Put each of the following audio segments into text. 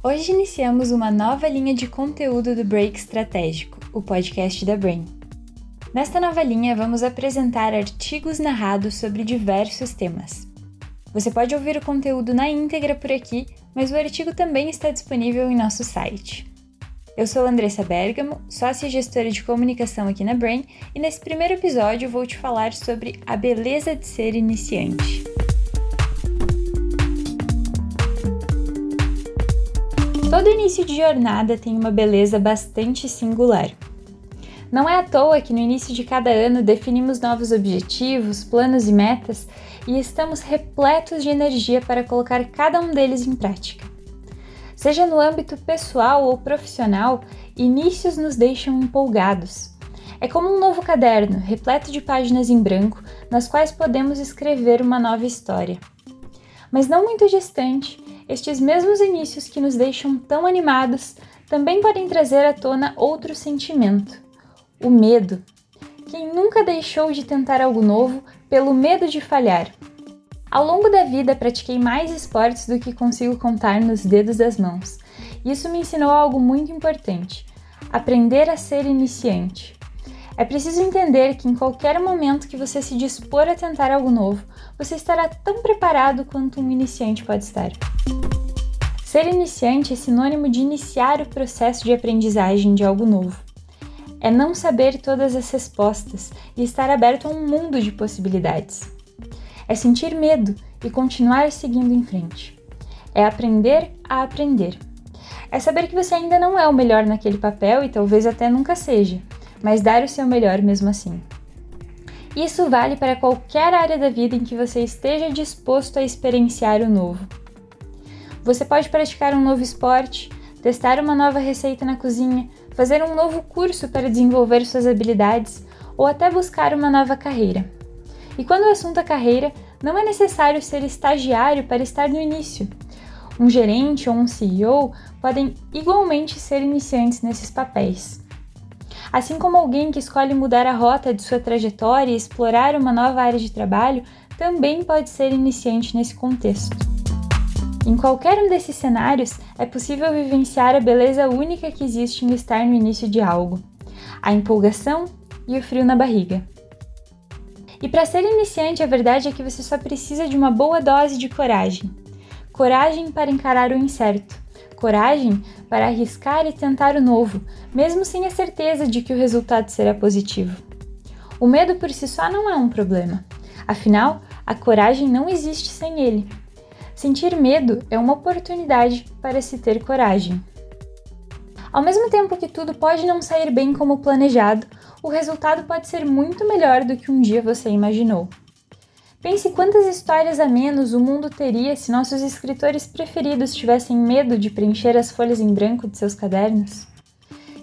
Hoje iniciamos uma nova linha de conteúdo do Break Estratégico, o podcast da Brain. Nesta nova linha, vamos apresentar artigos narrados sobre diversos temas. Você pode ouvir o conteúdo na íntegra por aqui, mas o artigo também está disponível em nosso site. Eu sou Andressa Bergamo, sócia e gestora de comunicação aqui na Brain, e nesse primeiro episódio vou te falar sobre a beleza de ser iniciante. Todo início de jornada tem uma beleza bastante singular. Não é à toa que no início de cada ano definimos novos objetivos, planos e metas e estamos repletos de energia para colocar cada um deles em prática. Seja no âmbito pessoal ou profissional, inícios nos deixam empolgados. É como um novo caderno, repleto de páginas em branco, nas quais podemos escrever uma nova história. Mas não muito distante, estes mesmos inícios que nos deixam tão animados também podem trazer à tona outro sentimento o medo. Quem nunca deixou de tentar algo novo pelo medo de falhar? Ao longo da vida, pratiquei mais esportes do que consigo contar nos dedos das mãos. Isso me ensinou algo muito importante: aprender a ser iniciante. É preciso entender que em qualquer momento que você se dispor a tentar algo novo, você estará tão preparado quanto um iniciante pode estar. Ser iniciante é sinônimo de iniciar o processo de aprendizagem de algo novo é não saber todas as respostas e estar aberto a um mundo de possibilidades. É sentir medo e continuar seguindo em frente. É aprender a aprender. É saber que você ainda não é o melhor naquele papel e talvez até nunca seja, mas dar o seu melhor mesmo assim. Isso vale para qualquer área da vida em que você esteja disposto a experienciar o novo. Você pode praticar um novo esporte, testar uma nova receita na cozinha, fazer um novo curso para desenvolver suas habilidades ou até buscar uma nova carreira. E quando o assunto é carreira, não é necessário ser estagiário para estar no início. Um gerente ou um CEO podem igualmente ser iniciantes nesses papéis. Assim como alguém que escolhe mudar a rota de sua trajetória e explorar uma nova área de trabalho também pode ser iniciante nesse contexto. Em qualquer um desses cenários, é possível vivenciar a beleza única que existe em estar no início de algo, a empolgação e o frio na barriga. E para ser iniciante, a verdade é que você só precisa de uma boa dose de coragem. Coragem para encarar o incerto, coragem para arriscar e tentar o novo, mesmo sem a certeza de que o resultado será positivo. O medo por si só não é um problema. Afinal, a coragem não existe sem ele. Sentir medo é uma oportunidade para se ter coragem. Ao mesmo tempo que tudo pode não sair bem como planejado, o resultado pode ser muito melhor do que um dia você imaginou. Pense quantas histórias a menos o mundo teria se nossos escritores preferidos tivessem medo de preencher as folhas em branco de seus cadernos.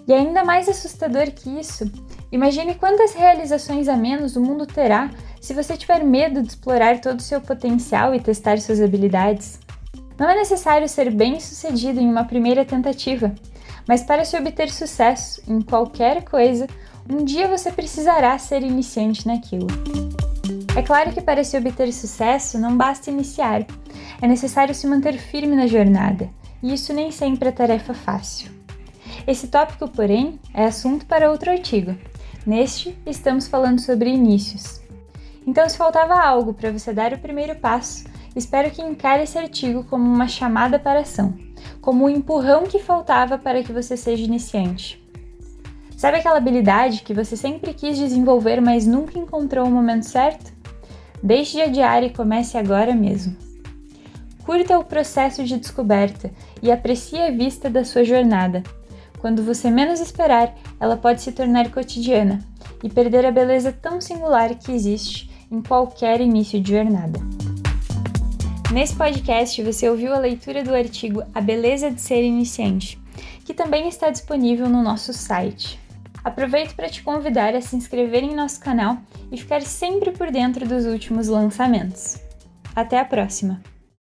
E ainda mais assustador que isso, imagine quantas realizações a menos o mundo terá se você tiver medo de explorar todo o seu potencial e testar suas habilidades, não é necessário ser bem-sucedido em uma primeira tentativa, mas para se obter sucesso em qualquer coisa, um dia você precisará ser iniciante naquilo. É claro que para se obter sucesso não basta iniciar, é necessário se manter firme na jornada, e isso nem sempre é tarefa fácil. Esse tópico, porém, é assunto para outro artigo. Neste, estamos falando sobre inícios. Então, se faltava algo para você dar o primeiro passo, espero que encare esse artigo como uma chamada para ação, como o um empurrão que faltava para que você seja iniciante. Sabe aquela habilidade que você sempre quis desenvolver, mas nunca encontrou o momento certo? Deixe de adiar e comece agora mesmo. Curta o processo de descoberta e aprecie a vista da sua jornada. Quando você menos esperar, ela pode se tornar cotidiana e perder a beleza tão singular que existe em qualquer início de jornada. Nesse podcast você ouviu a leitura do artigo A Beleza de Ser Iniciante, que também está disponível no nosso site. Aproveito para te convidar a se inscrever em nosso canal e ficar sempre por dentro dos últimos lançamentos. Até a próxima!